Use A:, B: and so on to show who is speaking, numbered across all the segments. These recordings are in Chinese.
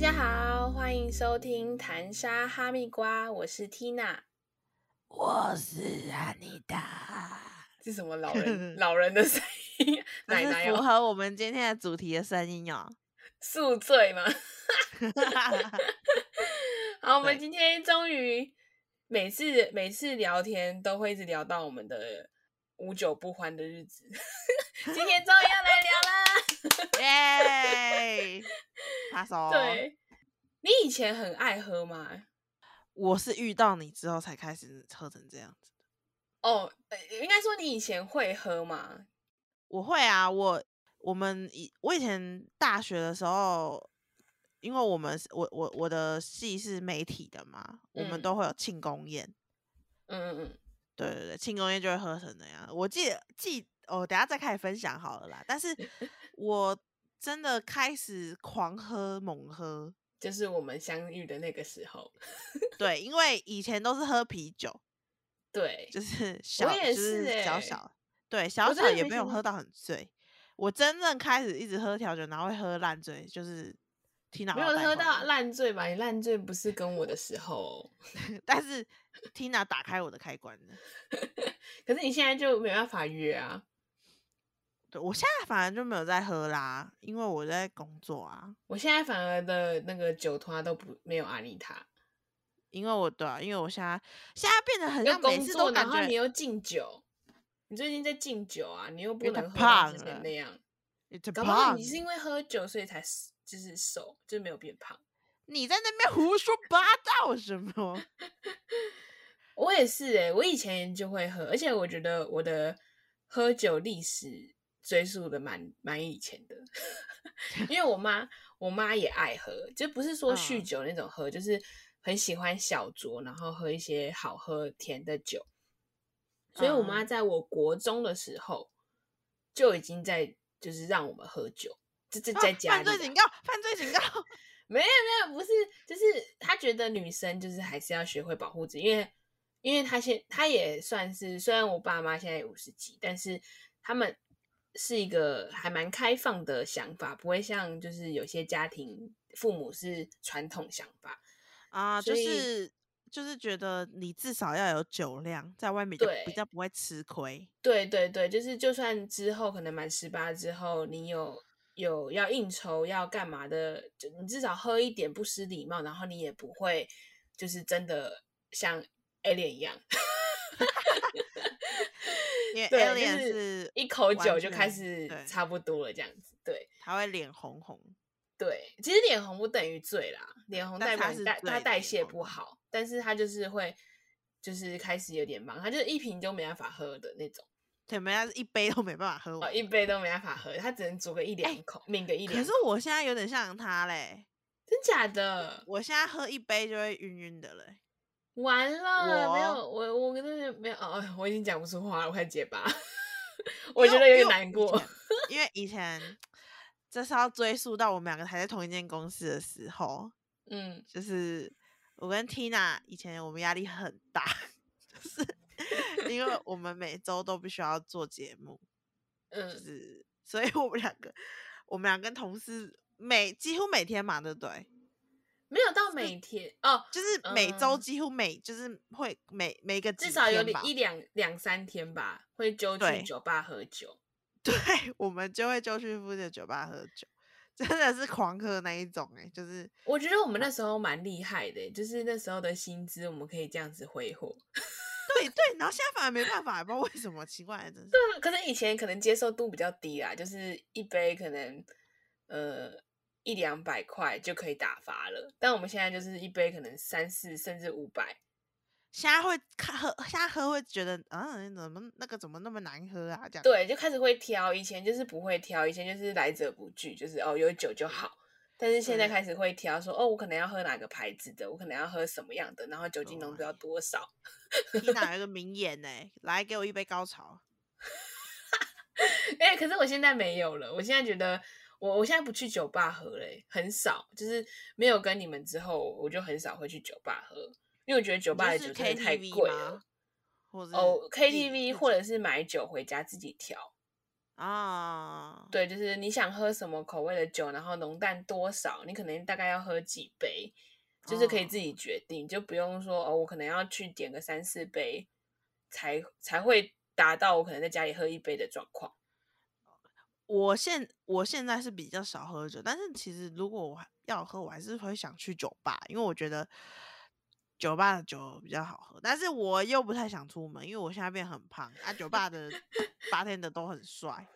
A: 家好，欢迎收听谈沙哈密瓜，我是 Tina，
B: 我是安妮达，
A: 是什么老人 老人的声音？奶奶
B: 符
A: 哦，
B: 合我们今天的主题的声音哦。
A: 宿醉吗？好，我们今天终于每次每次聊天都会一直聊到我们的无酒不欢的日子，今天终于要来聊啦。
B: 耶！他说，，
A: 对，你以前很爱喝吗？
B: 我是遇到你之后才开始喝成这样子。
A: 哦，呃应该说你以前会喝吗？
B: 我会啊，我我们以我以前大学的时候，因为我们是我我我的系是媒体的嘛，我们
A: 嗯
B: 都会有庆功宴。
A: 嗯嗯嗯，
B: 对对对，庆功宴就会喝成那样。我记得记哦，等下再开始分享好了啦。但是 我真的开始狂喝猛喝，
A: 就是我们相遇的那个时候。
B: 对，因为以前都是喝啤酒，
A: 对，
B: 就是小
A: 也
B: 就是小小，对小小也
A: 没
B: 有喝到很醉。我真正开始一直喝调酒，然后会喝烂醉，就是缇娜
A: 没有喝到烂醉吧？你烂醉不是跟我的时候 哦，
B: 但是 Tina 打开我的开关了。
A: 可是你现在就没办法约啊。
B: 对我现在反而就没有在喝啦，因为我在工作啊。
A: 我现在反而的那个酒托都不没有阿丽塔，
B: 因为我对啊，因为我现在现在变得很
A: 又
B: 像每
A: 工作，
B: 次都感觉
A: 然后你又敬酒，你最近在敬酒啊，你又不能喝之前
B: 胖了
A: 那样。
B: It's
A: 搞不好你是因为喝酒所以才就是瘦，就是没有变胖。
B: 你在那边胡说八道什么？
A: 我也是诶、我以前就会喝，而且我觉得我的喝酒历史追溯的蛮蛮以前的，因为我妈我妈也爱喝，就不是说酗
B: 嗯
A: 酒那种喝，就是很喜欢小酌，然后喝一些好喝甜的酒。所以我妈
B: 嗯
A: 在我国中的时候就已经在就是让我们喝酒，这这
B: 啊
A: 在家里啊、
B: 犯罪警告，犯罪警告。
A: 没有没有，不是，就是他觉得女生就是还是要学会保护自己，因为因为他现他也算是，虽然我爸妈现在五十几，但是他们是一个还蛮开放的想法，不会像就是有些家庭父母是传统想法，
B: 啊，就是就是觉得你至少要有酒量，在外面就比较不会吃亏。
A: 对对对，就是就算之后可能满十八之后，你有有要应酬要干嘛的，就你至少喝一点不失礼貌，然后你也不会就是真的像 alien 一样。
B: 因为
A: 对
B: alien
A: 就是
B: 是
A: 一口酒就开始差不多了，这样子。对
B: 他会脸红红。
A: 对，其实脸红不等于醉啦，脸红代表代他代谢不好，但是他就是会就是开始有点忙，他就是一瓶就没办法喝的那种，
B: 对，没他一杯都没办法喝
A: 哦，
B: 完。
A: 一杯都没办法喝，他只能煮个一两
B: 哎
A: 口，抿个一两。
B: 可是我现在有点像他嘞，
A: 真假的？
B: 我现在喝一杯就会晕晕的嘞。
A: 完了，没有
B: 我
A: 我我真的没有哦，我已经讲不出话了，我快结巴，我觉得有点难过。
B: 前 因为以前这是要追溯到我们两个还在同一间公司的时候，
A: 嗯，
B: 就是我跟 Tina 以前我们压力很大，就是 因为我们每周都必须要做节目，就
A: 嗯，
B: 是所以我们两个我们俩跟同事每几乎每天嘛，对不对？
A: 没有到每天哦，
B: 就是每周
A: 嗯
B: 几乎每就是会每每个
A: 至少有
B: 天吧
A: 一两两三天吧，会就去酒吧喝酒。
B: 对，我们就会就去附近的酒吧喝酒，真的是狂喝那一种哎、就是
A: 我觉得我们那时候蛮厉害的，欸就是那时候的薪资我们可以这样子挥霍。
B: 对对，然后现在反而没办法，不知道为什么，奇怪，真是。
A: 对，可是以前可能接受度比较低啦，就是一杯可能呃一两百块就可以打发了，但我们现在就是一杯可能三四甚至五百。
B: 现在会看喝，现在喝会觉得，啊，怎么那个怎么那么难喝啊？这样。
A: 对，就开始会挑，以前就是不会挑，以前就是来者不拒，就是哦有酒就好。但是现在
B: 对
A: 开始会挑说，哦，我可能要喝哪个牌子的，我可能要喝什么样的，然后酒精浓度要多少。
B: Tina 有一个名言呢、来给我一杯高潮。
A: 哎、可是我现在没有了，我现在觉得我我现在不去酒吧喝嘞，很少，就是没有跟你们之后，我就很少会去酒吧喝，因为我觉得酒吧的酒真的太贵了。哦，KTV 或者是买酒回家自己调。
B: 啊，
A: 对，就是你想喝什么口味的酒，然后浓淡多少，你可能大概要喝几杯，就是可以自己决定，就不用说哦，我可能要去点个三四杯，才才会达到我可能在家里喝一杯的状况。
B: 我现我现在是比较少喝酒，但是其实如果我要喝，我还是会想去酒吧，因为我觉得酒吧的酒比较好喝。但是我又不太想出门，因为我现在变很胖啊。酒吧的 八天的都很帅。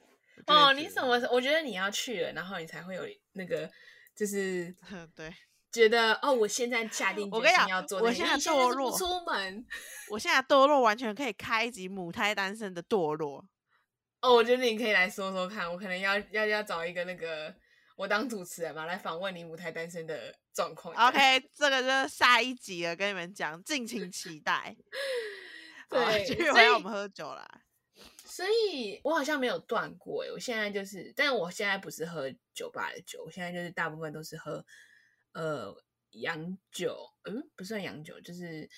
A: 哦，你什么时？我觉得你要去了，然后你才会有那个，就是
B: 对，
A: 觉得哦，我现在下定决心要做那个，
B: 我现在堕落
A: 不出门。
B: 我现在堕落完全可以开一集母胎单身的堕落。
A: 哦，我觉得你可以来说说看，我可能要要要找一个那个我当主持人嘛，来访问你舞台单身的状况。
B: OK，这个就是下一集了，跟你们讲，敬请期待。
A: 对
B: 继续
A: 所以
B: 回我们喝酒啦。
A: 所以我好像没有断过诶，我现在就是，但我现在不是喝酒吧的酒，我现在就是大部分都是喝呃洋酒，嗯，不算洋酒，就是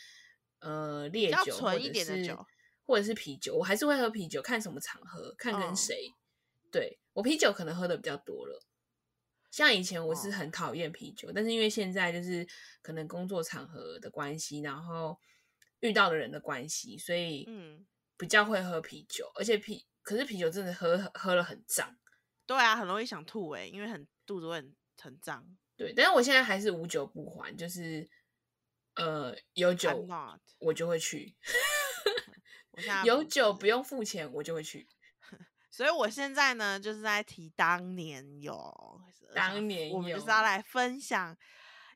A: 呃烈酒或者
B: 纯一点的
A: 是
B: 酒
A: 或者是啤酒，我还是会喝啤酒，看什么场合，看跟
B: 嗯
A: 谁。对我啤酒可能喝的比较多了。像以前我是
B: 哦
A: 很讨厌啤酒，但是因为现在就是可能工作场合的关系，然后遇到的人的关系，所以
B: 嗯，
A: 比较会喝啤酒，而且啤可是啤酒真的喝喝了很胀，
B: 对啊，很容易想吐诶、因为很肚子会很很胀。
A: 对。但是我现在还是无酒不欢，就是呃有酒我就会去，有酒不用付钱我就会去。
B: 所以我现在呢，就是在提当年有，
A: 当年
B: 我们就是要来分享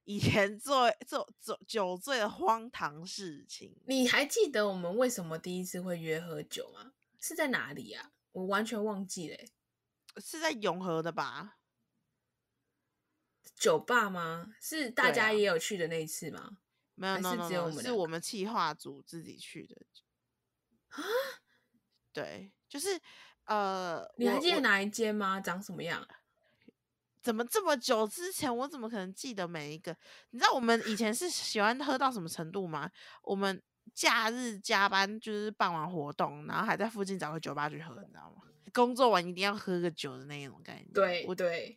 B: 以前做做做酒醉的荒唐事情。
A: 你还记得我们为什么第一次会约喝酒吗？是在哪里啊？我完全忘记嘞欸、
B: 是在永和的吧？
A: 酒吧吗？是大家也有去的那一次吗？
B: 没有
A: 还
B: ，no
A: 是只有我
B: 是我们企划组自己去的。
A: 啊？
B: 对，就是呃，
A: 你还记得哪一间吗？长什么样？
B: 怎么这么久之前，我怎么可能记得每一个？你知道我们以前是喜欢喝到什么程度吗？我们假日加班就是办完活动，然后还在附近找个酒吧去喝，你知道吗？工作完一定要喝个酒的那种概念。
A: 对，
B: 不
A: 对，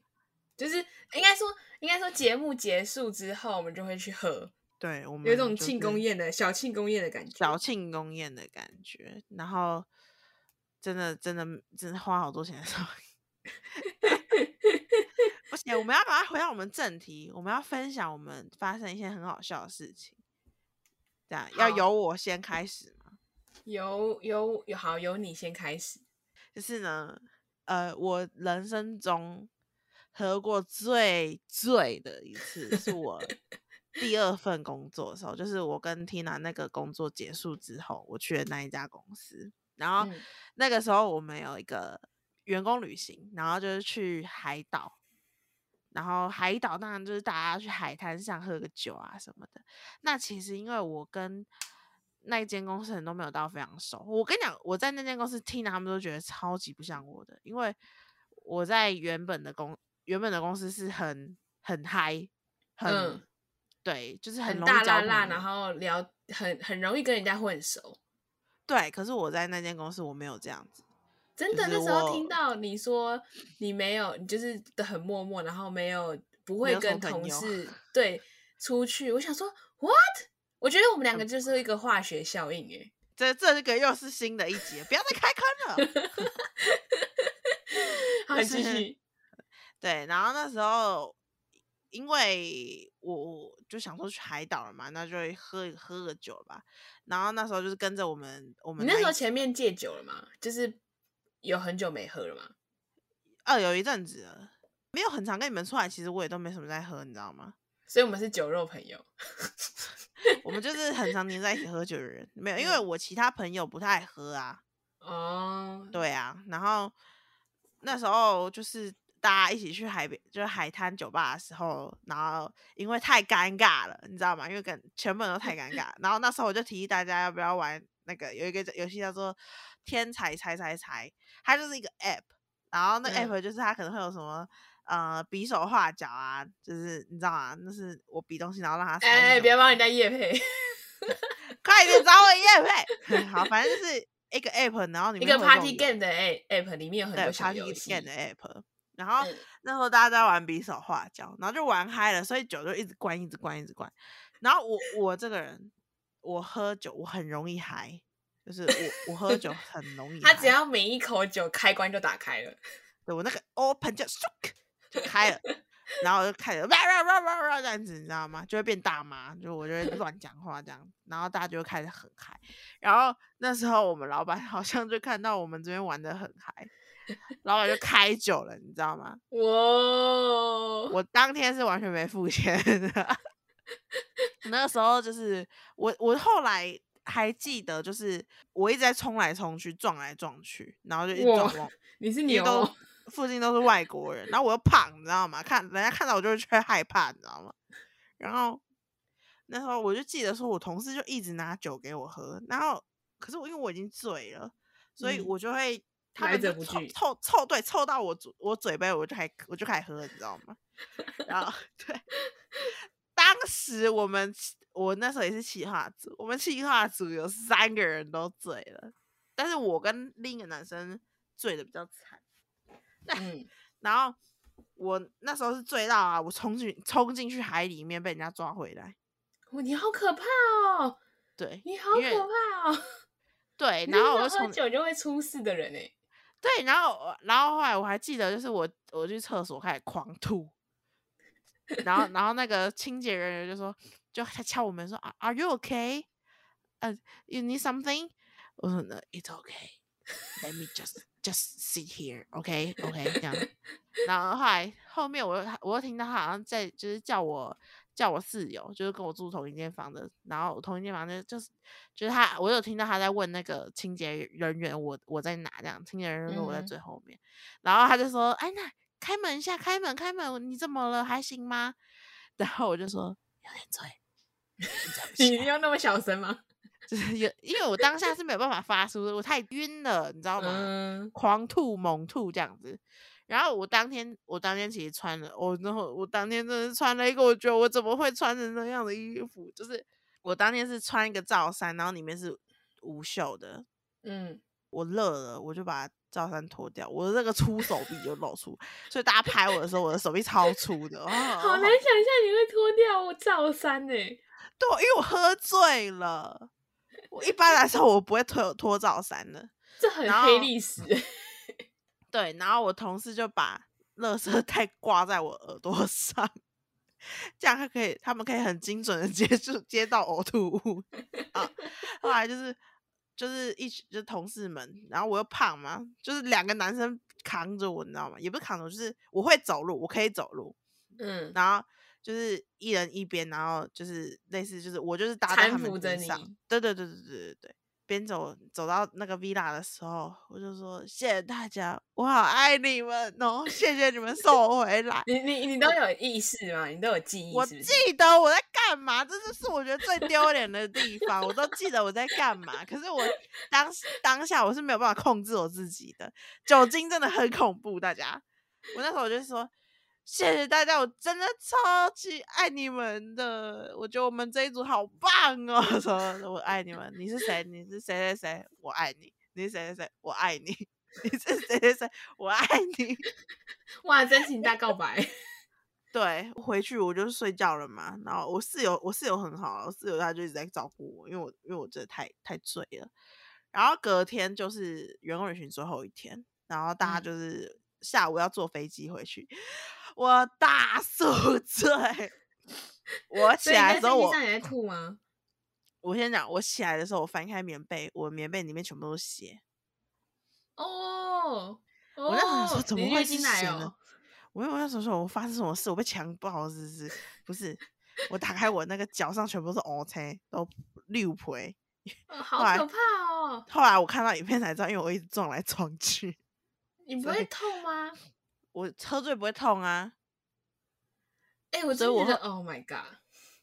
A: 就是应该说，应该说节目结束之后，我们就会去喝，
B: 对我们
A: 有一种庆功宴的小庆功宴的感觉。
B: 小庆功宴的感觉，然后真的真的真的花好多钱上。不行，我们要把它回到我们正题，我们要分享我们发生一些很好笑的事情。这样要由我先开始吗？
A: 由由有好，由你先开始。
B: 就是呢，呃，我人生中喝过最醉的一次，是我第二份工作的时候，就是我跟 Tina 那个工作结束之后，我去的那一家公司，然后
A: 嗯
B: 那个时候我们有一个员工旅行，然后就是去海岛。然后海岛当然就是大家去海滩上喝个酒啊什么的。那其实因为我跟那一间公司人都没有到非常熟，我跟你讲，我在那间公司听他们都觉得超级不像我的，因为我在原本的公原本的公司是很很嗨，很、
A: 嗯
B: 对，就是
A: 很大
B: 拉拉，
A: 然后聊很很容易跟人家混熟。
B: 对，可是我在那间公司我没有这样子，
A: 真的，
B: 就是
A: 那时候
B: 我
A: 听到你说你没有，你就是的很默默，然后没有不
B: 没
A: 会跟同事对出去。我想说，what？我觉得我们两个就是一个化学效应，诶，
B: 这这个又是新的一集，不要再开 坑了。
A: 好，
B: 就
A: 继
B: 是
A: 续。
B: 对，然后那时候因为我我就想说去海岛了嘛，那就会喝喝个酒吧。然后那时候就是跟着我们我
A: 你那时候前面戒酒了吗？就是有很久没喝了吗？
B: 呃有一阵子了，没有很常跟你们出来，其实我也都没什么在喝，你知道吗？
A: 所以我们是酒肉朋友。
B: 我们就是很常黏在一起喝酒的人，没有，因为
A: 嗯
B: 我其他朋友不太喝啊。
A: 哦，
B: 对啊，然后那时候就是大家一起去海边，就是海滩酒吧的时候，然后因为太尴尬了，你知道吗？因为跟全部人都太尴尬，然后那时候我就提议大家要不要玩那个有一个游戏叫做“天才猜猜猜”，它就是一个 app，然后那个
A: 嗯
B: app 就是它可能会有什么。呃，比手画脚啊，就是你知道吗？那是我比东西，然后让他猜是
A: 哎，
B: 什么
A: 不要帮人家夜配。
B: 快点找我叶配。好，反正就是一个 app，然后里
A: 一个
B: 面有这种
A: party game 的 app 里面有很
B: 对
A: 多小
B: party
A: 游戏
B: game 的 app，然后
A: 嗯
B: 那时候大家在玩比手画脚，然后就玩嗨了，所以酒就一直灌，一直灌，一直灌。然后我我这个人，我喝酒我很容易嗨，就是我我喝酒很容易，
A: 他只要每一口酒开关就打开了，
B: 对我那个 open 就嗖就开了，然后我就开始哇哇哇哇哇这样子，你知道吗？就会变大妈，就我就会乱讲话这样，然后大家就会开始很嗨。然后那时候我们老板好像就看到我们这边玩的很嗨，老板就开酒了，你知道吗？
A: 哇！
B: 我当天是完全没付钱的。那个时候就是我，我后来还记得，就是我一直在冲来冲去、撞来撞去，然后就一直撞
A: 你是牛哦，
B: 附近都是外国人，然后我又胖，你知道吗？看人家看到我就会会害怕，你知道吗？然后那时候我就记得说，我同事就一直拿酒给我喝，然后可是我因为我已经醉了，所以
A: 嗯
B: 我就会他
A: 来
B: 们就凑凑凑对凑到我嘴我嘴杯，我就开我就开始喝，你知道吗？然后 对，当时我们我那时候也是企划组，我们企划组有三个人都醉了，但是我跟另一个男生醉的比较惨。
A: 嗯，
B: 然后我那时候是醉到啊，我冲进冲进去海里面被人家抓回来。
A: 哇，你好可怕哦，
B: 对，
A: 你好可怕哦，
B: 对，然后我就从
A: 酒就会出事的人哎，
B: 对，然后我然后后来我还记得，就是我我去厕所开始狂吐，然后然后那个清洁人员就说，就他敲我门说啊，Are you okay？呃、y o u need something？我说那 It's okay。Let me just just sit here, OK, OK，这样。然后后来后面我又我又听到他好像在就是叫我叫我室友，就是跟我住同一间房的，然后同一间房就就是就是他，我有听到他在问那个清洁人员我我在哪这样，清洁人员说我在
A: 嗯
B: 最后面，然后他就说哎那开门一下，开门开门，你怎么了？还行吗？然后我就说有点醉，
A: 你
B: 行
A: 要那么小声吗？
B: 就是有，因为我当下是没有办法发出，我太晕了，你知道吗？
A: 嗯，
B: 狂吐猛吐这样子。然后我当天，我当天其实穿了，我然后我当天真的是穿了一个，我觉得我怎么会穿成那样的衣服？就是我当天是穿一个罩衫，然后里面是无袖的。
A: 嗯，
B: 我热了，我就把罩衫脱掉，我的那个粗手臂就露出，所以大家拍我的时候，我的手臂超粗的，哦、
A: 好难想象你会脱掉罩衫呢。
B: 对，因为我喝醉了。我一般来说我不会脱脱罩衫的，
A: 这很黑历史。
B: 对，然后我同事就把 垃圾袋挂在我耳朵上，这样他可以，他们可以很精准的接住接到呕吐物啊。后来就是就是一群就是同事们，然后我又胖嘛，就是两个男生扛着我，你知道吗？也不是扛着我，就是我会走路，我可以走路，
A: 嗯，
B: 然后就是一人一边，然后就是类似就是我就是搭在他们身上，对对对对对对对。边走走到那个 villa 的时候，我就说谢谢大家，我好爱你们哦，谢谢你们送我回来。
A: 你你你都 有意识吗？你都有记忆
B: 我？记得我在干嘛，这就是我觉得最丢脸的地方，我都记得我在干嘛。可是我当时当下我是没有办法控制我自己的，酒精真的很恐怖，大家。我那时候我就说谢谢大家，我真的超级爱你们的，我觉得我们这一组好棒哦。说我爱你们，你是谁？你是谁谁谁？我爱你。你是谁谁谁？我爱你。你是谁谁谁？我爱你。
A: 哇，真情大告白。
B: 对，回去我就睡觉了嘛。然后我室友，我室友很好，我室友他就一直在照顾我，因为我因为我真的太太醉了。然后隔天就是员工旅行最后一天，然后大家
A: 嗯
B: 就是下午要坐飞机回去，我大宿醉。我起来的时候，我
A: 飞机上也在吐吗？
B: 我先讲，我起来的时候，我翻开棉被，我棉被里面全部都是血。
A: 哦，
B: 我那时候想说怎么会是血呢？？我我那时候说我发生什么事，我被强暴是不是？不是，我打开我那个脚上全部都是 O K，都六陪。
A: 哦 好可怕哦！
B: 后来我看到影片才知道，因为我一直撞来撞去，
A: 你不会痛吗？
B: 我喝醉不会痛啊。
A: 哎、我
B: 所以我
A: 真的觉得，Oh my god！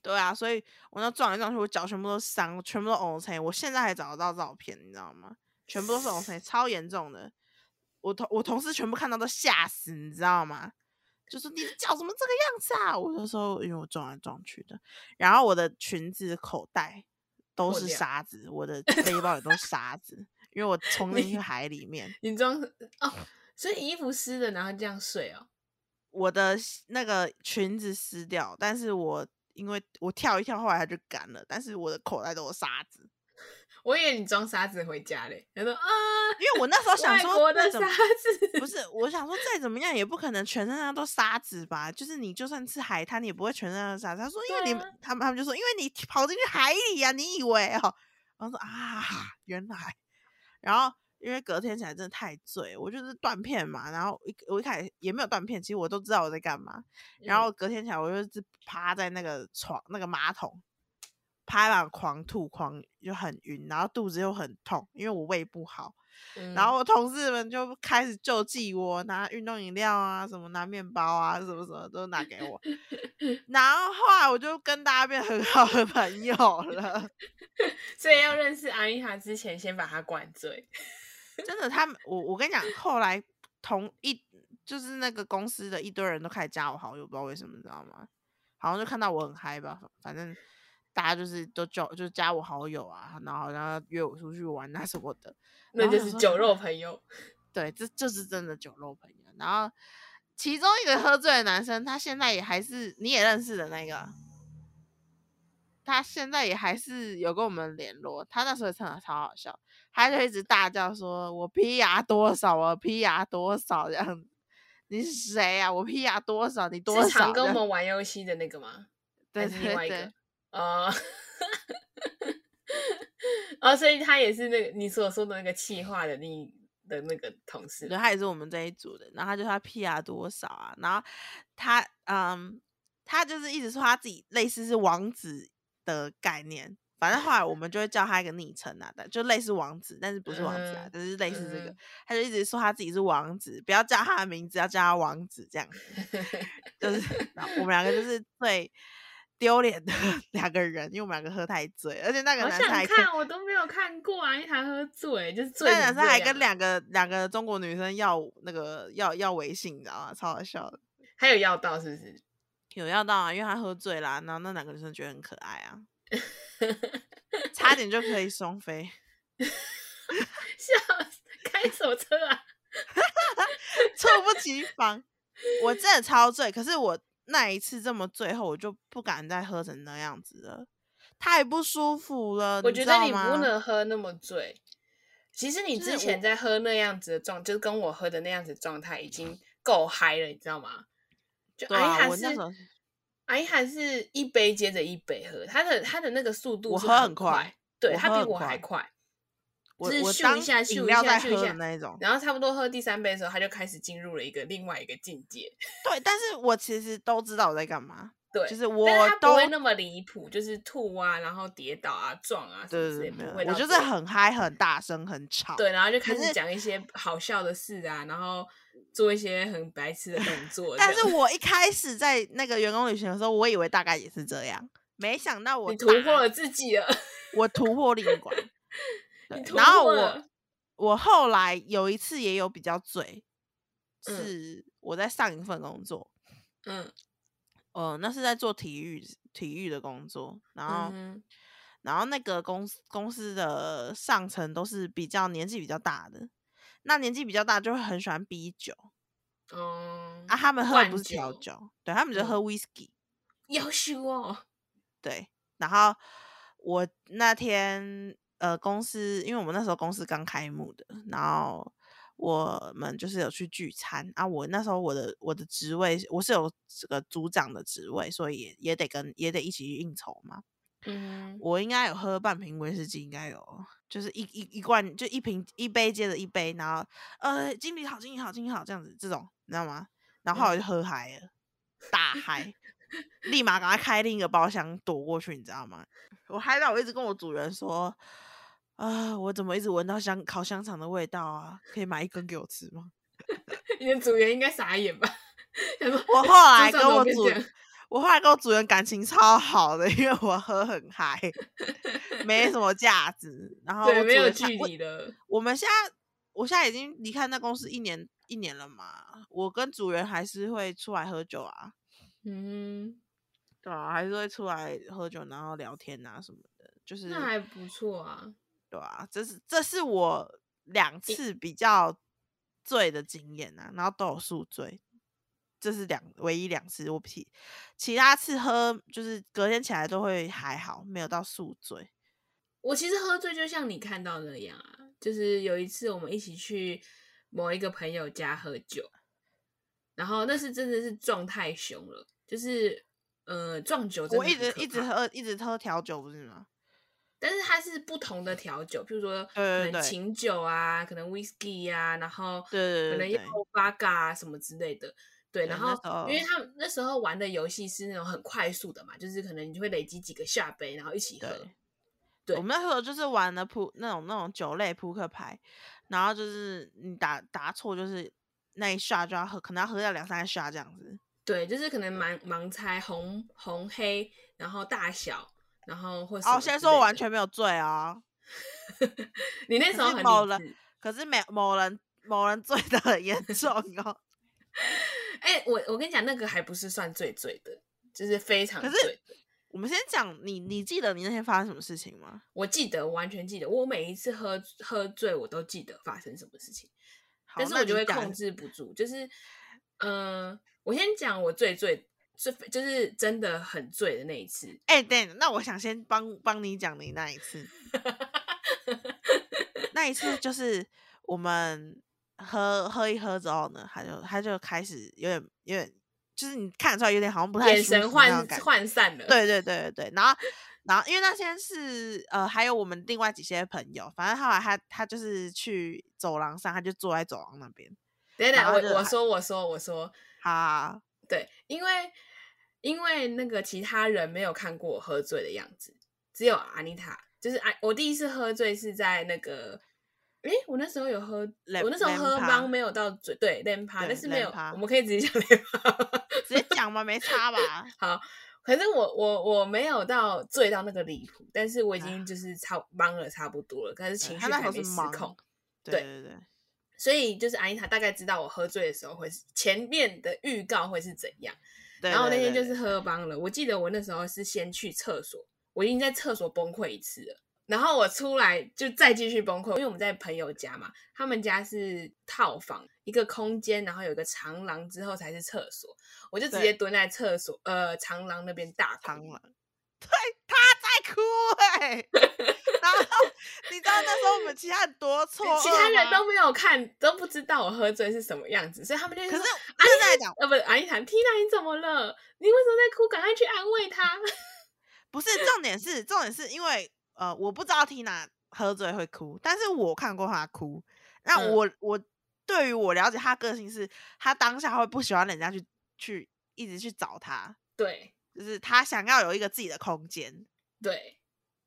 B: 对啊，所以我那撞来撞去，我脚全部都是伤，全部都 O 成。我现在还找得到照片，你知道吗？全部都是 O 成超严重的。我同我同事全部看到都吓死，你知道吗？就说你的 脚怎么这个样子啊？我就说因为我撞来撞去的，然后我的裙子口袋都是沙子，我的背包也都是沙子，因为我冲进去海里面，
A: 你装哦，所以衣服湿的，然后这样睡哦。
B: 我的那个裙子湿掉，但是我因为我跳一跳，后来它就干了，但是我的口袋都有沙子。
A: 我以为你装沙子回家嘞，他说啊，
B: 因为我那时候想说，
A: 我的沙子
B: 不是，我想说再怎么样也不可能全身上都沙子吧？就是你就算吃海滩，你也不会全身上沙子。他说，因为你们他们他们就说，因为你跑进去海里呀，你以为哦？然后说啊，原来，然后。因为隔天起来真的太醉，我就是断片嘛，然后一我一开始也没有断片，其实我都知道我在干嘛。然后隔天起来，我就是趴在那个床那个马桶，趴了狂吐狂就很晕，然后肚子又很痛，因为我胃不好。然后我同事们就开始救济我，拿运动饮料啊，什么拿面包啊，什么什么都拿给我。然后后来我就跟大家变很 好的朋友了。
A: 所以要认识阿丽塔之前，先把她灌醉。
B: 真的，他们我我跟你讲，后来同一就是那个公司的一堆人都开始加我好友，不知道为什么，你知道吗？好像就看到我很嗨吧，反正大家就是都叫就是加我好友啊，然后然后约我出去玩啊什么的，
A: 那就是酒肉朋友。
B: 对，这就是真的酒肉朋友。然后其中一个喝醉的男生，他现在也还是你也认识的那个。他现在也还是有跟我们联络，他那时候真的超好笑，他就一直大叫说：“我 P 牙多少？啊 P 牙多少？”这样，你是谁呀？我 P 牙多少？你多少？
A: 常跟我们玩游戏的那个吗？
B: 对对对，
A: 呃，哦，所以他也是那个你所说的那个气化的另的那个同事，
B: 对，他也是我们这一组的。然后他就他 PR 多少啊？然后他嗯，他就是一直说他自己类似是王子。的概念，反正后来我们就会叫他一个昵称啊，就类似王子，但是不是王子啊，但是类似这个，他就一直说他自己是王子，不要叫他的名字，要叫他王子这样子。就是我们两个就是最丢脸的 两个人，因为我们两个喝太醉，而且那个男生还
A: 看我都没有看过啊，因为他喝醉，就是醉。那
B: 男生还跟两个两个中国女生要那个要要微信，你知道吗？超好笑的。
A: 还有要到是不是？
B: 有要到啊，因为他喝醉啦，然后那两个女生觉得很可爱啊，差点就可以双飞，
A: 笑死开什么车啊，
B: 猝不及防，我真的超醉，可是我那一次这么醉后，我就不敢再喝成那样子了，太不舒服了。
A: 我觉得
B: 你
A: 不能喝那么醉，其实你之前在喝那样子的状，就是跟我喝的那样子状态已经够嗨了，你知道吗？就阿姨还是阿姨还是一杯接着一杯喝，他的他的那个速度
B: 我喝很
A: 快，对他比
B: 我
A: 还快，
B: 我
A: 是咻一下咻一下咻一下
B: 那一种，
A: 然后差不多喝第三杯的时候，他就开始进入了一个另外一个境界。
B: 对，但是我其实都知道我在干嘛，
A: 对，
B: 就是我都
A: 不会那么离谱，就是吐啊，然后跌倒啊，撞啊，
B: 对对
A: 对，
B: 我就是很嗨、很大声、很吵，
A: 对，然后就开始讲一些好笑的事啊，然后。做一些很白痴的动 作，
B: 但是我一 开始在那个员工旅行的时候，我以为大概也是这样，没想到我
A: 突破了自己了，
B: 我突破另一关。然后我我后来有一次也有比较醉，是我在上一份工作，嗯，哦，那是在做体育体育的工作，然后然后那个公司公司的上层都是比较年纪比较大的。那年纪比较大就会很喜欢逼酒，嗯，啊，他们喝的不是调酒，对他们就喝 whisky，
A: 要修 哦，
B: 对，然后我那天呃公司，因为我们那时候公司刚开幕的，然后我们就是有去聚餐啊，我那时候我的我的职位我是有这个组长的职位，所以也也得跟也得一起去应酬嘛，嗯，我应该有喝半瓶威士忌，应该有。就是一一一罐，就一瓶一杯接着一杯，然后呃，经理好，经理好，经理好，这样子，这种你知道吗？然后我就喝嗨了，大嗨，立马赶快开另一个包厢躲过去，你知道吗？我嗨到我一直跟我主人说，啊，我怎么一直闻到香烤香肠的味道啊？可以买一根给我吃吗？
A: 你的组员应该傻眼吧？
B: 我后来跟我主。我后来跟我主人感情超好的，因为我喝很嗨，没什么价值。然后
A: 对，没有距离的。
B: 我们现在，我现在已经离开那公司一年一年了嘛。我跟主人还是会出来喝酒啊，嗯，对啊，还是会出来喝酒，然后聊天啊什么的。就是
A: 那还不错啊，
B: 对啊，这是这是我两次比较醉的经验啊，然后都有宿醉，这是两唯一两次。我其其他次喝就是隔天起来都会还好，没有到宿醉。
A: 我其实喝醉就像你看到那样啊，就是有一次我们一起去某一个朋友家喝酒，然后那是真的是撞太凶了，就是呃撞酒真的
B: 我一直一直喝一直喝调酒不是吗？
A: 但是它是不同的调酒，譬如说可能琴酒啊，可能 whisky 啊，然后可能要
B: 对对
A: v 嘎啊什么之类的。对，
B: 对
A: 然后因为他们那时候玩的游戏是那种很快速的嘛，就是可能你就会累积几个下杯，然后一起喝。
B: 对
A: 对
B: 我们那时候就是玩的扑那种那种酒类扑克牌，然后就是你打打错就是那一下就要喝，可能要喝掉两三下这样子。
A: 对，就是可能盲盲猜红红黑，然后大小，然后或什
B: 哦，
A: 么
B: 先说我完全没有醉啊，
A: 你那时候很
B: 某人。可是某某人某人醉的很严 重哦。
A: 哎、我我跟你讲，那个还不是算最醉的，就是非常醉的。
B: 我们先讲你，你记得你那天发生什么事情吗？
A: 我记得，我完全记得，我每一次喝喝醉，我都记得发生什么事情，但是我就会控制不住。就是，嗯、我先讲我最醉，最就是真的很醉的那一次。
B: 哎、对，那我想先帮帮你讲你那一次。那一次就是我们喝喝一喝之后呢，他就他就开始有点有点，就是你看得出来有点好像不太
A: 眼神涣涣散了。
B: 对对对对对，然后然后因为那天是呃还有我们另外几些朋友，反正后来他他就是去走廊上，他就坐在走廊那边，
A: 等等，我我说我说我说，
B: 他
A: 对，因为因为那个其他人没有看过我喝醉的样子，只有阿妮塔，就是啊，我第一次喝醉是在那个，诶，我那时候有喝，我那时候喝帮没有到醉，对，连趴，但是没有，我们可以直接讲 连趴。
B: 直接讲嘛，没差吧？
A: 好，可是我我我没有到醉到那个离谱，但是我已
B: 啊
A: 经就是差忙了差不多了，可是情绪还没失控。对
B: 对对对，
A: 所以就是阿妮塔大概知道我喝醉的时候会是前面的预告会是怎样。
B: 对
A: 然后那天就是喝帮了，我记得我那时候是先去厕所，我已经在厕所崩溃一次了。然后我出来就再继续崩溃，因为我们在朋友家嘛，他们家是套房，一个空间，然后有一个长廊之后才是厕所，我就直接蹲在厕所呃长廊那边大哭
B: 长了，对，他在哭哎、你知道那时候我们其他人多错愕
A: 其他人都没有看，都不知道我喝醉是什么样子，所以他们就
B: 可是
A: 说
B: 现在讲
A: 呃不是阿姨谈 Tina 你怎么了？你为什么在哭？赶快去安慰他。
B: 不是重点是重点是因为呃我不知道 Tina 喝醉会哭，但是我看过她哭。那
A: 嗯
B: 我、我对于我了解她个性是，她当下会不喜欢人家去去一直去找她，
A: 对
B: 就是她想要有一个自己的空间。
A: 对，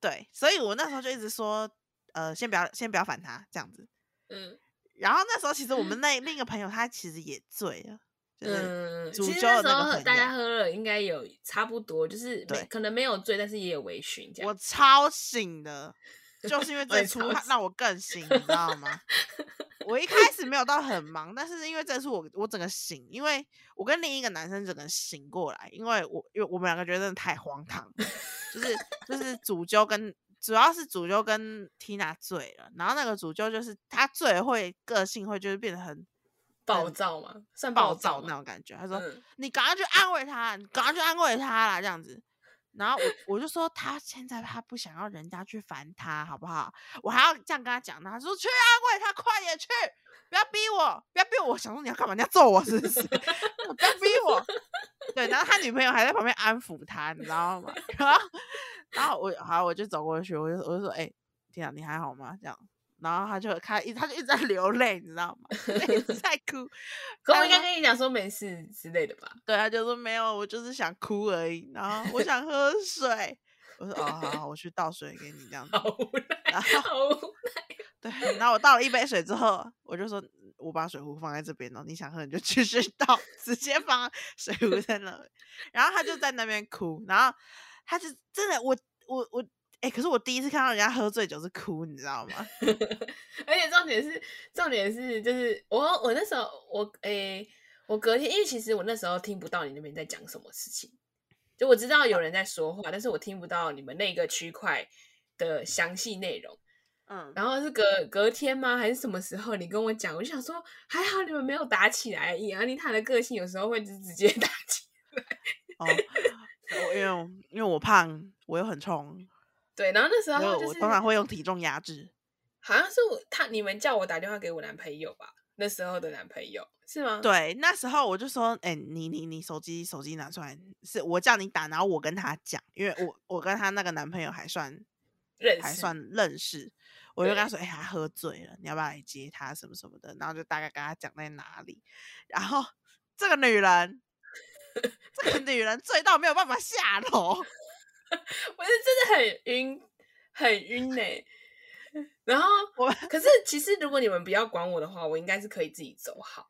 B: 对，所以我那时候就一直说，呃，先不要先不要烦他这样子。
A: 嗯
B: 然后那时候其实我们 那另一个朋友他其实也醉了，就是
A: 嗯，
B: 主
A: 其实大家喝了应该有差不多，就是可能没有醉，但是也有微醺这样。
B: 我超醒的，就是因为
A: 我也
B: 这出让我更醒，你知道吗？我一开始没有到很忙，但是因为这次我我整个醒，因为我跟另一个男生整个醒过来，因为我因为我们两个觉得真的太荒唐，就是就是主揪跟主要是主揪跟 Tina 醉了，然后那个主揪就是他醉会个性会就是变得很
A: 暴躁嘛，算
B: 暴
A: 躁
B: 那种感觉，他说。
A: 嗯，
B: 你赶快去安慰他，你赶快去安慰他啦，这样子。然后我我就说他现在他不想要人家去烦他，好不好？我还要这样跟他讲，他说去安慰他，快点去，不要逼我，不要逼我。我想说你要干嘛？你要揍我是不是？不要逼我。对，然后他女朋友还在旁边安抚他，你知道吗？然后然后我好，我就走过去，我就我就说，哎、天啊，你还好吗？这样。然后他就开一他就一直在 流泪，你知道吗？一直在哭。
A: 可我应该跟你讲说没事之类的吧？
B: 对，他就说没有，我就是想哭而已，然后我想喝水。我说哦，好好，我去倒水给你这样子。
A: 好无奈，
B: 然后
A: 好无
B: 对，然后我倒了一杯水之后，我就说我把水壶放在这边哦，你想喝你就继续倒，直接放水壶在那里。然后他就在那边哭，然后他就真的我我我哎、可是我第一次看到人家喝醉酒是哭，你知道吗？
A: 而且重点是，重点是，就是我我那时候我诶、我隔天，因为其实我那时候听不到你那边在讲什么事情，就我知道有人在说话，但是我听不到你们那个区块的详细内容。
B: 嗯，
A: 然后是隔隔天吗？还是什么时候？你跟我讲，我就想说，还好你们没有打起来。以安妮塔的个性有时候会直直接 打起来。
B: 哦，因为因为我胖，我又很冲，
A: 对，然后那时候就是
B: 我通常会用体重压制。
A: 好像是我他你们叫我打电话给我男朋友吧？那时候的男朋友是吗？
B: 对，那时候我就说，哎、你你你手机手机拿出来，是我叫你打，然后我跟他讲，因为我我跟他那个男朋友还算
A: 认识
B: 还算认识，我就跟他
A: 对
B: 说，哎、他喝醉了，你要不要来接他什么什么的，然后就大概跟他讲在哪里，然后这个女人，这个女人醉到没有办法下楼，
A: 我是真的很晕，很晕呢、然后
B: 我
A: 可是其实如果你们不要管我的话，我应该是可以自己走好。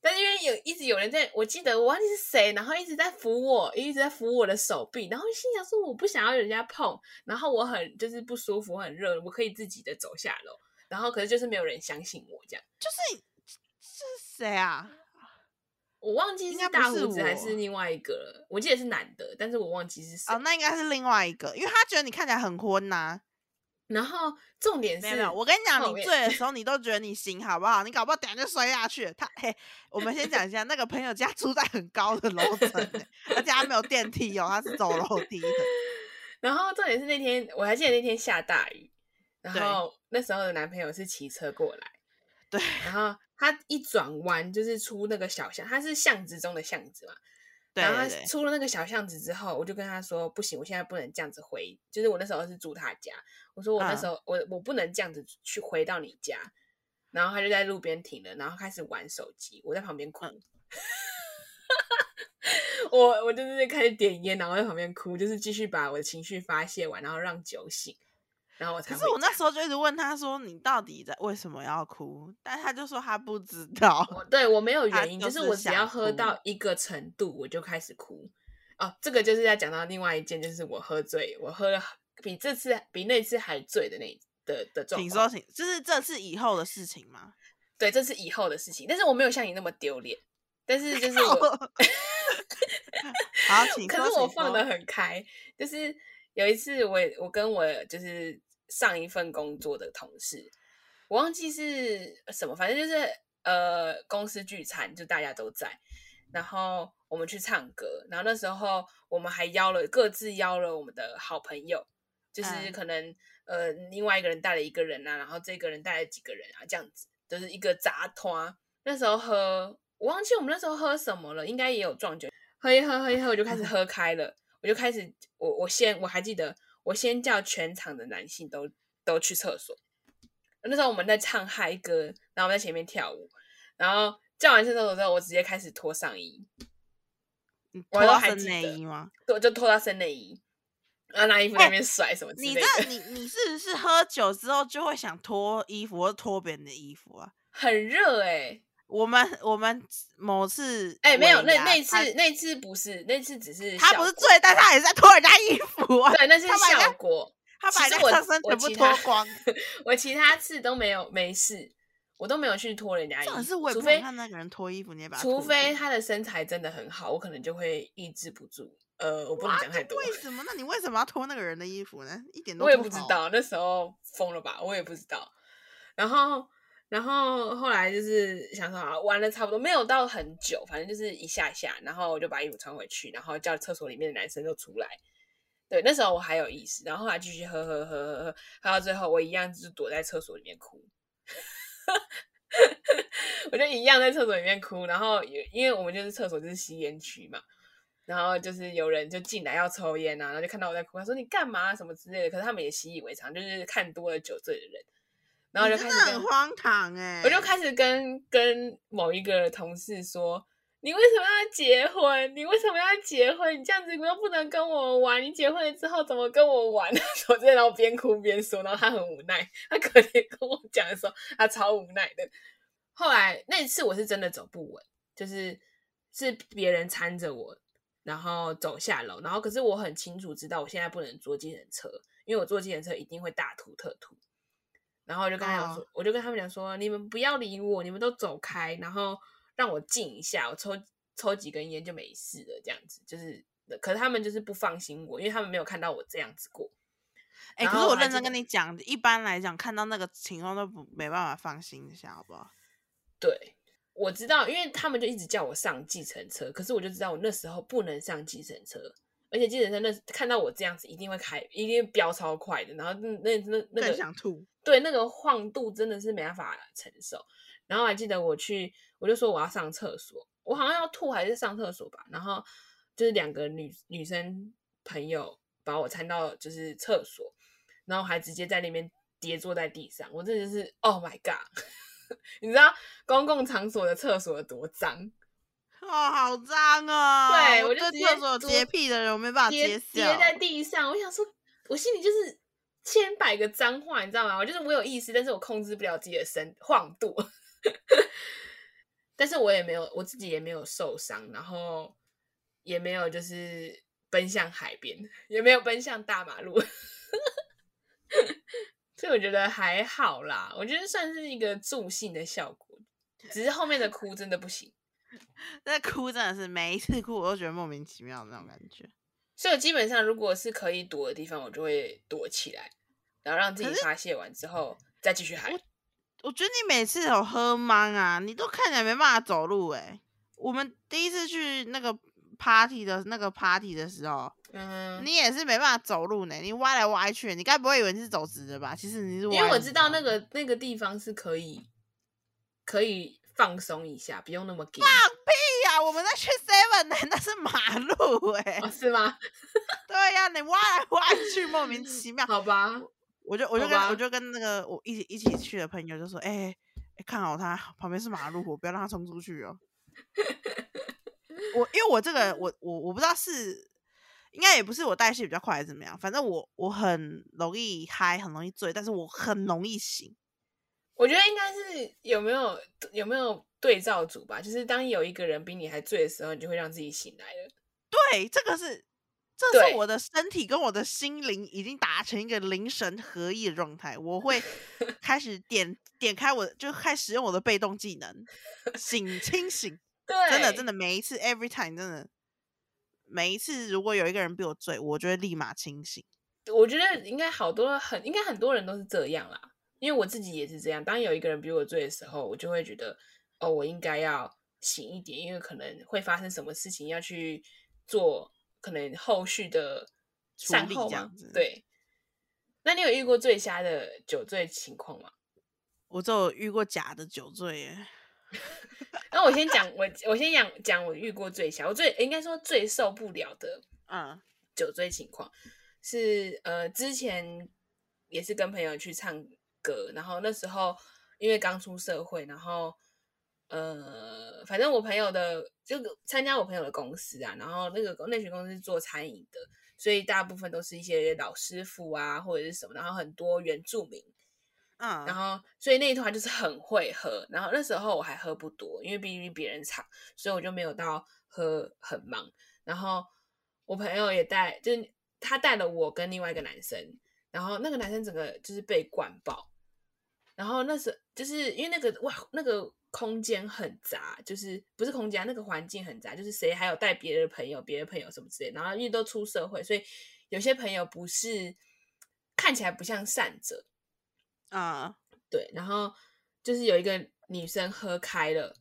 A: 但因为有一直有人在，我记得我忘记是谁，然后一直在扶我，一直在扶我的手臂，然后心想说我不想要人家碰，然后我很就是不舒服，很热，我可以自己的走下楼，然后可是就是没有人相信我这样，
B: 就是这是谁啊？
A: 我忘记
B: 应
A: 是
B: 不是
A: 胡子还是另外一个了，我记得是男的，但是我忘记是谁。
B: 哦，那应该是另外一个，因为他觉得你看起来很昏呐、
A: 然后重点是，
B: 没有没有，我跟你讲，你醉的时候，你都觉得你行，好不好？你搞不好等下就摔下去。他嘿，我们先讲一下，那个朋友家住在很高的楼层欸，而且他没有电梯哦，他是走楼梯的。
A: 然后重点是那天我还记得那天下大雨，然后那时候的男朋友是骑车过来，
B: 对，
A: 然后他一转弯就是出那个小巷，他是巷子中的巷子嘛，
B: 对
A: 然后他出了那个小巷子之后，我就跟他说不行，我现在不能这样子回，就是我那时候是住他家，我说我那
B: 嗯。
A: 时候、我我不能这样子去回到你家，然后他就在路边停了，然后开始玩手机，我在旁边哭。
B: 嗯。
A: 我我就是开始点烟，然后在旁边哭，就是继续把我的情绪发泄完，然后让酒醒，然后我才回
B: 可是我那
A: 家
B: 时候就一直问他说：“你到底在为什么要哭？”但他就说他不知道。
A: 我对我没有 原因，
B: 就是
A: 我只要喝到一个程度，我就开始哭。哦，这个就是要讲到另外一件，就是我喝醉，我喝了比这次比那次还醉的那的的状况。
B: 请说，请，就是这次以后的事情吗？
A: 对，这是以后的事情，但是我没有像你那么丢脸，但是就是我，
B: 好，请
A: 可是我放的很开，就是有一次我我跟我就是上一份工作的同事，我忘记是什么，反正就是呃公司聚餐，就大家都在，然后我们去唱歌，然后那时候我们还邀了各自邀了我们的好朋友，就是
B: 嗯
A: 可能、呃另外一个人带了一个人啊，然后这个人带了几个人啊，这样子就是一个杂团。那时候喝，我忘记我们那时候喝什么了，应该也有壮酒。喝一喝，喝一喝，我就开始喝开了，我就开始，我我先我还记得，我先叫全场的男性都都去厕所。那时候我们在唱嗨歌，然后我们在前面跳舞，然后叫完去厕所之后，我直接开始脱上衣，我都
B: 你脱到身
A: 还记得
B: 内衣吗？
A: 我就脱到身内衣，然后拿衣服在那边甩什么之类
B: 你
A: 的。
B: 这你你是不是喝酒之后就会想脱衣服或者脱别人的衣服啊？
A: 很热哎、
B: 我们我们某次
A: 哎、没有，那那次那次不是，那次只是
B: 他不是醉，但他也是在脱人家衣服啊。
A: 对，那是
B: 他
A: 效果。
B: 他把人家
A: 其实我
B: 上身全部脱光。
A: 我其他次都没有没事，我都没有去脱人家衣服，
B: 重点是我也
A: 除非
B: 看那个人脱衣服，你也把他
A: 除非他的身材真的很好，我可能就会抑制不住。呃，我不能讲太多，
B: 为什么？那你为什么要脱那个人的衣服呢？一点都。不
A: 知道，那时候疯了吧，我也不知道。然后，然后后来就是想说，啊，玩了差不多，没有到很久，反正就是一下下，然后我就把衣服穿回去，然后叫厕所里面的男生都出来。对，那时候我还有意识，然后后来继续喝喝喝喝喝，喝到最后我一样就是躲在厕所里面哭，我就一样在厕所里面哭，然后也因为我们就是厕所就是吸烟区嘛，然后就是有人就进来要抽烟啊，然后就看到我在哭，他说你干嘛、什么之类的，可是他们也习以为常，就是看多了酒醉的人，然后就开始
B: 很荒唐哎、
A: 我就开始跟跟某一个同事说：“你为什么要结婚？你为什么要结婚？你这样子又不能跟我玩，你结婚了之后怎么跟我玩？” 我在然后边哭边说，然后他很无奈，他可怜跟我讲的时候，他超无奈的。后来那一次我是真的走不稳，就是是别人搀着我，然后走下楼，然后可是我很清楚知道我现在不能坐计程车，因为我坐计程车一定会大吐特吐。然后我就跟他讲说，我就跟他们讲说，你们不要理我，你们都走开，然后让我静一下，我抽抽几根烟就没事了，这样子就是，可是他们就是不放心我，因为他们没有看到我这样子过。
B: 哎、
A: 然
B: 可是我认真跟你讲，一般来讲，看到那个情况都不没办法放心一下，好不好？
A: 对，我知道，因为他们就一直叫我上计程车，可是我就知道我那时候不能上计程车，而且计程车那看到我这样子一定会开，一定会飙超快的，然后那那那那
B: 更
A: 个
B: 想吐。
A: 对那个晃度真的是没办法承受。然后还记得我去，我就说我要上厕所，我好像要吐还是上厕所吧，然后就是两个女女生朋友把我搀到就是厕所，然后还直接在那边跌坐在地上，我真的是 Oh my God！你知道公共场所的厕所有多脏？
B: 哦，好脏哦！
A: 对我就
B: 厕所洁癖的人，我没办法
A: 跌
B: 接
A: 跌
B: 受。
A: 在地上，我想说，我心里就是千百个脏话，你知道吗？我就是我有意思，但是我控制不了自己的身晃度。但是我也没有，我自己也没有受伤，然后也没有就是奔向海边，也没有奔向大马路，所以我觉得还好啦。我觉得算是一个助兴的效果，只是后面的哭真的不行。
B: 那哭真的是每一次哭，我都觉得莫名其妙的那种感觉。
A: 所以我基本上，如果是可以躲的地方，我就会躲起来，然后让自己发泄完之后再继续喊。
B: 我觉得你每次有喝懵啊，你都看起来没办法走路哎、我们第一次去那个 party 的那个 party 的时候，
A: 嗯，
B: 你也是没办法走路呢，你歪来歪去，你该不会以为你是走直的吧？其实你是歪，
A: 因为我知道那个那个地方是可以可以放松一下，不用那么紧。
B: 屁呀、我们在去 Seven 呢，那是马路哎、
A: 哦，是吗？
B: 对呀、你挖来挖去，莫名其妙。
A: 好吧，
B: 我就我就跟我就跟那个我一起一起去的朋友就说，哎、哎看好他旁边是马路，我不要让他冲出去哦。我因为我这个我我我不知道是应该也不是我代谢比较快还是怎么样，反正我我很容易嗨，很容易醉，但是我很容易醒。
A: 我觉得应该是有没有有没有对照组吧？就是当有一个人比你还醉的时候，你就会让自己醒来了。
B: 对，这个是这是我的身体跟我的心灵已经达成一个灵神合一的状态，我会 开始点点开我就开始使用我的被动技能，醒清醒。
A: 对，
B: 真的真的每一次 every time 真的每一次如果有一个人比我醉，我就会立马清醒。
A: 我觉得应该好多很应该很多人都是这样啦，因为我自己也是这样。当有一个人比我醉的时候，我就会觉得哦，我应该要醒一点，因为可能会发生什么事情要去做，可能后续的善后嘛
B: 这样子。
A: 对，那你有遇过醉瞎的酒醉情况吗？
B: 我只有遇过假的酒醉耶，
A: 那我先讲我我先讲讲我遇过醉瞎，我最应该说最受不了的
B: 嗯
A: 酒醉情况是呃，之前也是跟朋友去唱歌，然后那时候因为刚出社会，然后呃，反正我朋友的就参加我朋友的公司啊，然后那个那群公司是做餐饮的，所以大部分都是一些老师傅啊或者是什么，然后很多原住民，
B: 嗯，
A: 然后所以那一团就是很会喝，然后那时候我还喝不多，因为毕竟别人差，所以我就没有到喝很忙。然后我朋友也带，就是他带了我跟另外一个男生，然后那个男生整个就是被灌爆，然后那时就是因为那个哇那个空间很杂，就是不是空间啊，那个环境很杂，就是谁还有带别的朋友，别的朋友什么之类，然后因为都出社会，所以有些朋友不是看起来不像善者，
B: 嗯
A: 对，然后就是有一个女生喝开了，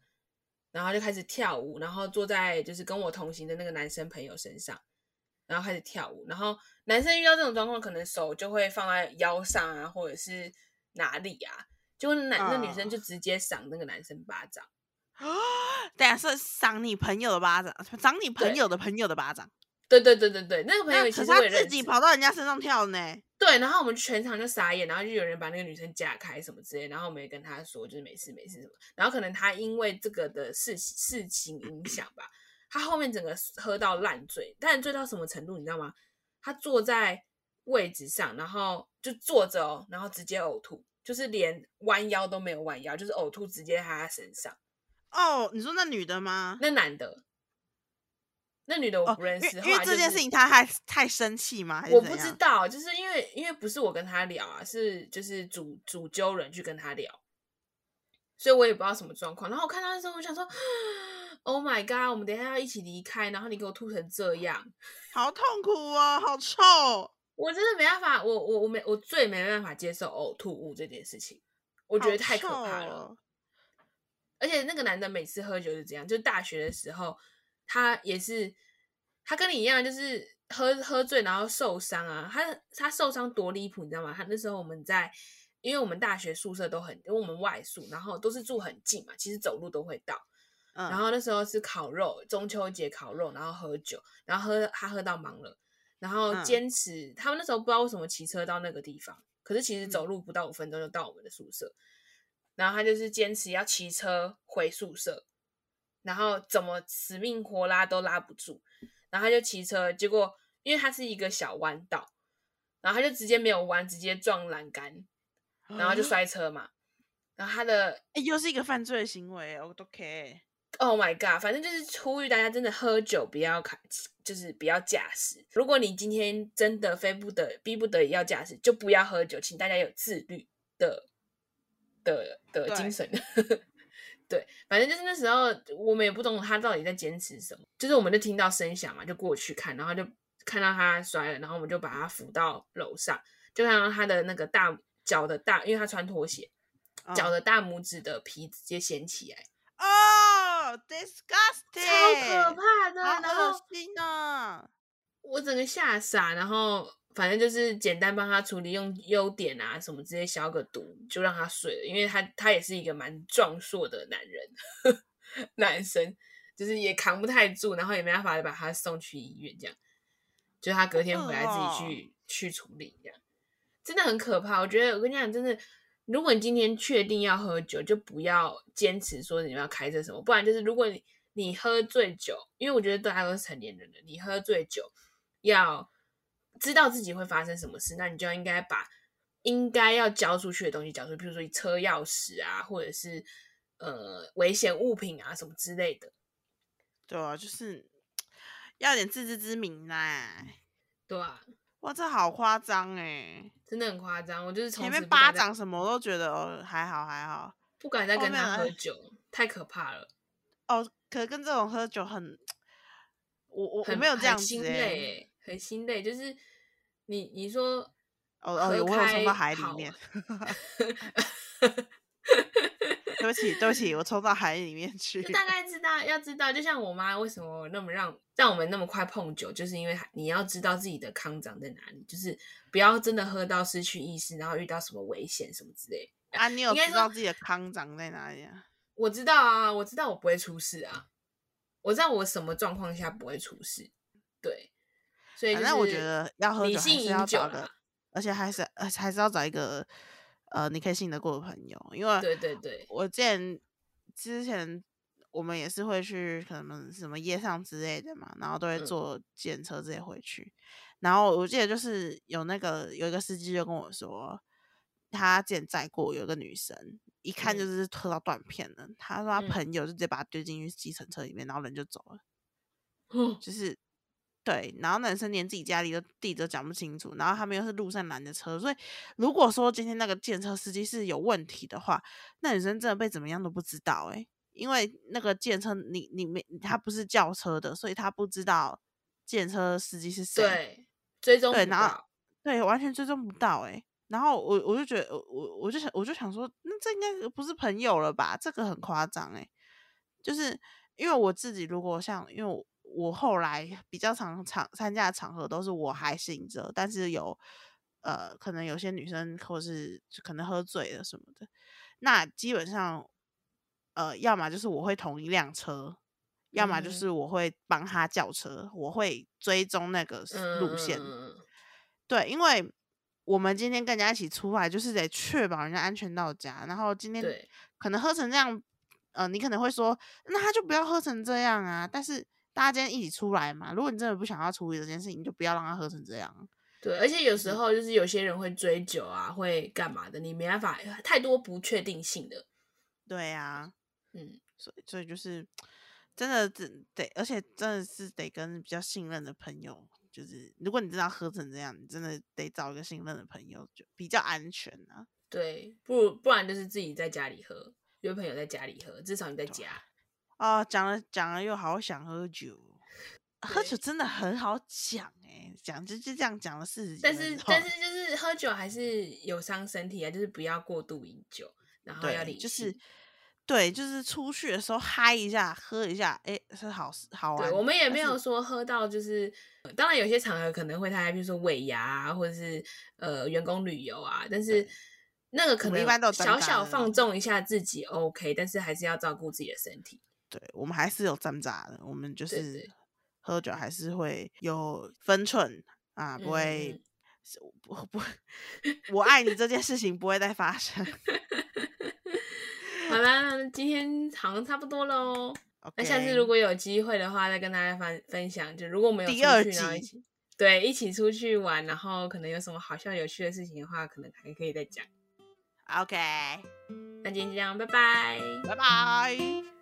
A: 然后就开始跳舞，然后坐在就是跟我同行的那个男生朋友身上，然后开始跳舞，然后男生遇到这种状况，可能手就会放在腰上啊，或者是哪里啊，结果那男那女生就直接赏那个男生巴掌，啊
B: 等下是赏你朋友的巴掌，赏你朋友的朋友的巴掌。
A: 对对对对对，那个朋友
B: 可是他自己跑到人家身上跳呢。
A: 对，然后我们全场就傻眼，然后就有人把那个女生架开什么之类，然后我们也跟他说就是没事没事什么，然后可能他因为这个的事事情影响吧，他后面整个喝到烂醉，但醉到什么程度你知道吗？他坐在位置上，然后就坐着哦，然后直接呕吐，就是连弯腰都没有弯腰，就是呕吐直接在他身上。
B: 哦，你说那女的吗？
A: 那男的，那女的我
B: 哦，
A: 不认识，
B: 因为这件事情他还太生气吗？
A: 我不知道，就是因为因为不是我跟他聊啊，是就是主主揪人去跟他聊，所以我也不知道什么状况。然后我看他的时候，我想说，Oh my god，我们等一下要一起离开，然后你给我吐成这样，
B: 好痛苦哦，好臭。
A: 我真的没办法，我我我没我最没办法接受呕吐物这件事情，我觉得太可怕了。而且那个男的每次喝酒是这样，就大学的时候，他也是，他跟你一样，就是喝喝醉然后受伤啊。他他受伤多离谱，你知道吗？他那时候我们在，因为我们大学宿舍都很，因为我们外宿，然后都是住很近嘛，其实走路都会到。然后那时候是烤肉，中秋节烤肉，然后喝酒，然后喝他喝到忙了。然后坚持，他们那时候不知道为什么骑车到那个地方，可是其实走路不到五分钟就到我们的宿舍。然后他就是坚持要骑车回宿舍，然后怎么死命活拉都拉不住，然后他就骑车，结果因为它是一个小弯道，然后他就直接没有弯，直接撞栏杆，然后就摔车嘛。然后他的
B: 又是一个犯罪行为，我都可以。
A: Oh my god！反正就是呼吁大家真的喝酒不要开，就是不要驾驶。如果你今天真的非不得逼不得已要驾驶，就不要喝酒，请大家有自律的的的精神。对，反正就是那时候我们也不懂他到底在坚持什么，就是我们就听到声响嘛，就过去看，然后就看到他摔了，然后我们就把他扶到楼上，就看到他的那个大脚的大，因为他穿拖鞋，脚的大拇指的皮直接掀起来。
B: 哦，disgusting，
A: 超可怕的，
B: 好恶心啊！
A: 我整个吓傻，然后反正就是简单帮他处理，用优点啊什么直接消个毒，就让他睡了。因为他他也是一个蛮壮硕的男人，男生就是也扛不太住，然后也没办法把他送去医院，这样就他隔天回来自己去去处理，这样真的很可怕。我觉得我跟你讲，真的。如果你今天确定要喝酒，就不要坚持说你要开车什么，不然就是如果你你喝醉酒，因为我觉得大家都是成年人了，你喝醉酒要知道自己会发生什么事，那你就应该把应该要交出去的东西交出去，比如说你车钥匙啊，或者是呃危险物品啊什么之类的。
B: 对啊，就是 要点自知之明啦。
A: 对啊。
B: 哇，这好夸张哎，
A: 真的很夸张。我就是
B: 前面巴掌什么我都觉得哦还好还好，
A: 不敢再跟他喝酒，太可怕了。
B: 哦，可跟这种喝酒很，我我我没有这样子
A: 心累，很心累。就是你你说
B: 哦哦，我有冲到海里面。对不起，对不起，我冲到海里面去。
A: 大概知道，要知道，就像我妈为什么那么让让我们那么快碰酒，就是因为你要知道自己的康长在哪里，就是不要真的喝到失去意识，然后遇到什么危险什么之类。
B: 啊，你有知道自己的康长在哪里啊？
A: 我知道啊，我知道我不会出事啊，我知道我什么状况下不会出事。对，所以反正
B: 我觉得要喝
A: 酒
B: 还是要找的，而且还是呃还是要找一个。呃，你可以信得过的朋友，因为
A: 对对对，
B: 我之前之前我们也是会去可能什么夜上之类的嘛，然后都会坐检车直接回去。然后我记得就是有那个有一个司机就跟我说，他之前载过有个女生，一看就是喝到断片了。他说他朋友就直接把她丢进去计程车里面，然后人就走了，就是。对，然后男生连自己家里的地都讲不清楚，然后他们又是路上拦的车，所以如果说今天那个建车司机是有问题的话，那女生真的被怎么样都不知道诶，因为那个建车你你没他不是轿车的，所以他不知道建车司机是谁，
A: 对，追踪
B: 对，然后对完全追踪不到诶。然后我我就觉得我我就想我就想说，那这应该不是朋友了吧？这个很夸张诶。就是因为我自己如果像因为我。我后来比较常场参加的场合都是我还醒着，但是有呃可能有些女生或是可能喝醉了什么的，那基本上呃要么就是我会同一辆车，要么就是我会帮他叫车，我会追踪那个路线。对，因为我们今天跟人家一起出来，就是得确保人家安全到家。然后今天可能喝成这样，呃，你可能会说，那他就不要喝成这样啊，但是。大家今天一起出来嘛？如果你真的不想要处理这件事情，你就不要让他喝成这样。
A: 对，而且有时候就是有些人会追酒啊，会干嘛的，你没办法，太多不确定性的。
B: 对呀，嗯，所以所以就是真的得，而且真的是得跟比较信任的朋友，就是如果你真的喝成这样，你真的得找一个信任的朋友，就比较安全啊。
A: 对，不不然就是自己在家里喝，约朋友在家里喝，至少你在家。
B: 啊，讲了讲了，又好想喝酒喝酒真的很好讲哎，讲就就这样讲了四十几
A: 但是但是就是喝酒还是有伤身体啊，就是不要过度饮酒，然后要理
B: 就是对，就是出去的时候嗨一下，喝一下，哎，是好好玩。
A: 对，我们也没有说喝到就是，当然有些场合可能会太，比如说尾牙啊，或者是呃员工旅游啊，但是那个可能
B: 一般都
A: 小小放纵一下自己 OK，但是还是要照顾自己的身体。
B: 对，我们还是有挣扎的，我们就是喝酒还是会有分寸啊，不会不不，我爱你这件事情不会再发生。
A: 好啦，今天好像差不多喽。那下次如果有机会的话，再跟大家分分享。就如果我们有
B: 第二
A: 季，对，一起出去玩，然后可能有什么好笑有趣的事情的话，可能还可以再讲。
B: OK，
A: 那今天就这样，拜拜，
B: 拜拜。